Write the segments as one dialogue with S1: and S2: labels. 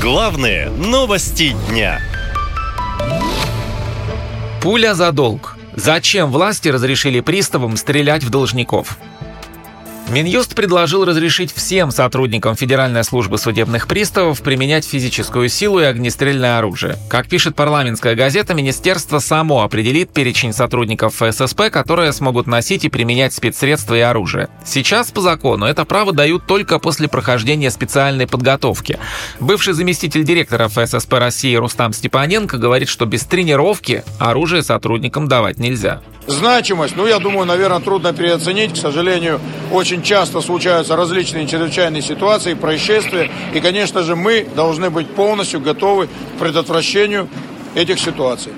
S1: Главные новости дня.
S2: Пуля за долг. Зачем власти разрешили приставам стрелять в должников? Минюст предложил разрешить всем сотрудникам Федеральной службы судебных приставов применять физическую силу и огнестрельное оружие. Как пишет парламентская газета, министерство само определит перечень сотрудников ФССП, которые смогут носить и применять спецсредства и оружие. Сейчас по закону это право дают только после прохождения специальной подготовки. Бывший заместитель директора ФССП России Рустам Степаненко говорит, что без тренировки оружие сотрудникам давать нельзя.
S3: Значимость, ну, я думаю, наверное, трудно переоценить. К сожалению, очень часто случаются различные чрезвычайные ситуации, происшествия. И, конечно же, мы должны быть полностью готовы к предотвращению этих ситуаций.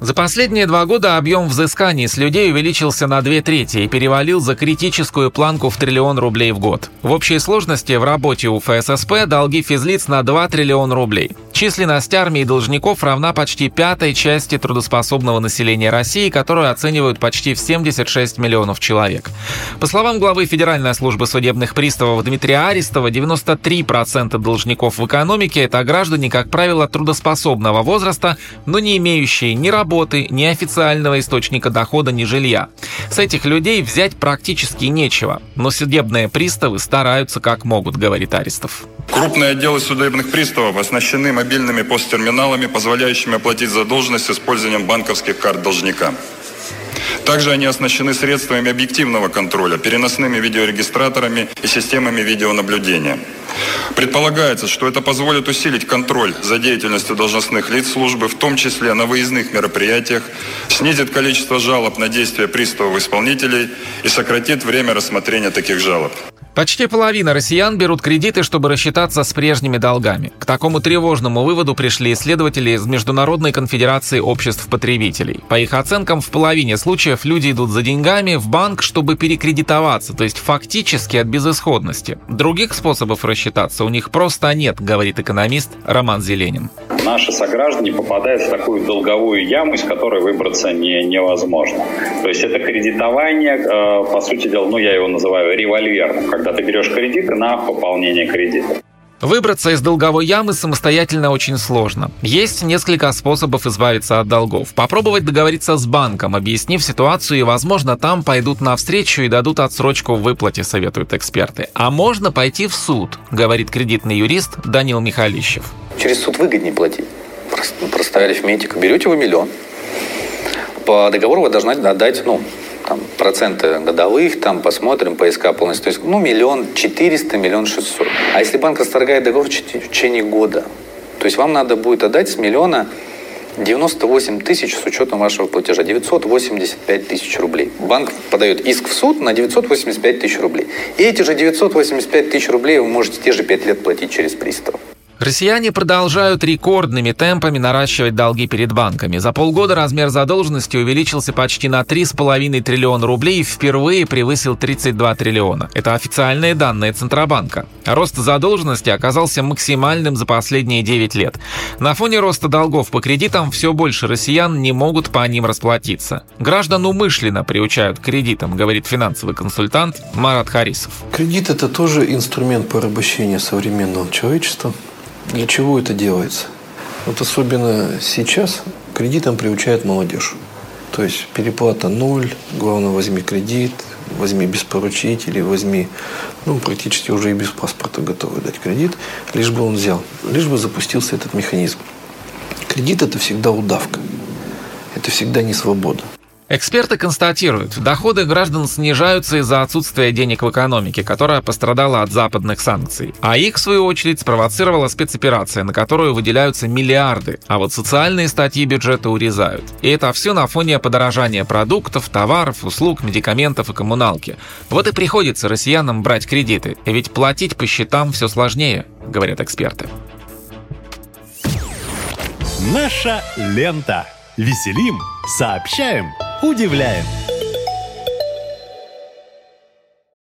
S2: За последние два года объем взысканий с людей увеличился на две трети и перевалил за критическую планку в триллион рублей в год. В общей сложности в работе у ФССП долги физлиц на 2 триллиона рублей. Численность армии должников равна почти пятой части трудоспособного населения России, которую оценивают почти в 76 миллионов человек. По словам главы Федеральной службы судебных приставов Дмитрия Аристова, 93% должников в экономике – это граждане, как правило, трудоспособного возраста, но не имеющие ни работы, ни официального источника дохода, ни жилья. С этих людей взять практически нечего, но судебные приставы стараются как могут, говорит Аристов.
S4: Крупные отделы судебных приставов оснащены мобильными посттерминалами, позволяющими оплатить задолженность с использованием банковских карт должника. Также они оснащены средствами объективного контроля, переносными видеорегистраторами и системами видеонаблюдения. Предполагается, что это позволит усилить контроль за деятельностью должностных лиц службы, в том числе на выездных мероприятиях, снизит количество жалоб на действия приставов исполнителей и сократит время рассмотрения таких жалоб.
S2: Почти половина россиян берут кредиты, чтобы рассчитаться с прежними долгами. К такому тревожному выводу пришли исследователи из Международной конфедерации обществ потребителей. По их оценкам, в половине случаев люди идут за деньгами в банк, чтобы перекредитоваться, то есть фактически от безысходности. Других способов рассчитаться у них просто нет, говорит экономист Роман Зеленин.
S5: Наши сограждане попадают в такую долговую яму, из которой выбраться не, невозможно. То есть это кредитование, э, по сути дела, ну я его называю револьверным, когда ты берешь кредиты на пополнение кредита.
S2: Выбраться из долговой ямы самостоятельно очень сложно. Есть несколько способов избавиться от долгов. Попробовать договориться с банком, объяснив ситуацию, и, возможно, там пойдут навстречу и дадут отсрочку в выплате, советуют эксперты. А можно пойти в суд, говорит кредитный юрист Данил Михалищев.
S6: Через суд выгоднее платить. Просто арифметика. Берете вы миллион. По договору вы должны отдать, ну, там, проценты годовых, там посмотрим, поиска полностью. То есть, ну, миллион четыреста, миллион шестьсот. А если банк расторгает договор в течение года, то есть вам надо будет отдать с миллиона 98 тысяч с учетом вашего платежа. 985 тысяч рублей. Банк подает иск в суд на 985 тысяч рублей. И эти же 985 тысяч рублей вы можете те же 5 лет платить через пристав.
S2: Россияне продолжают рекордными темпами наращивать долги перед банками. За полгода размер задолженности увеличился почти на 3,5 триллиона рублей и впервые превысил 32 триллиона. Это официальные данные Центробанка. Рост задолженности оказался максимальным за последние 9 лет. На фоне роста долгов по кредитам все больше россиян не могут по ним расплатиться. Граждан умышленно приучают к кредитам, говорит финансовый консультант Марат Харисов.
S7: Кредит – это тоже инструмент порабощения современного человечества. Для чего это делается? Вот особенно сейчас кредитам приучает молодежь. То есть переплата ноль, главное возьми кредит, возьми без поручителей, возьми, ну, практически уже и без паспорта готовы дать кредит, лишь бы он взял, лишь бы запустился этот механизм. Кредит – это всегда удавка, это всегда не свобода.
S2: Эксперты констатируют, доходы граждан снижаются из-за отсутствия денег в экономике, которая пострадала от западных санкций. А их, в свою очередь, спровоцировала спецоперация, на которую выделяются миллиарды, а вот социальные статьи бюджета урезают. И это все на фоне подорожания продуктов, товаров, услуг, медикаментов и коммуналки. Вот и приходится россиянам брать кредиты, ведь платить по счетам все сложнее, говорят эксперты.
S1: Наша лента. Веселим, сообщаем, удивляем.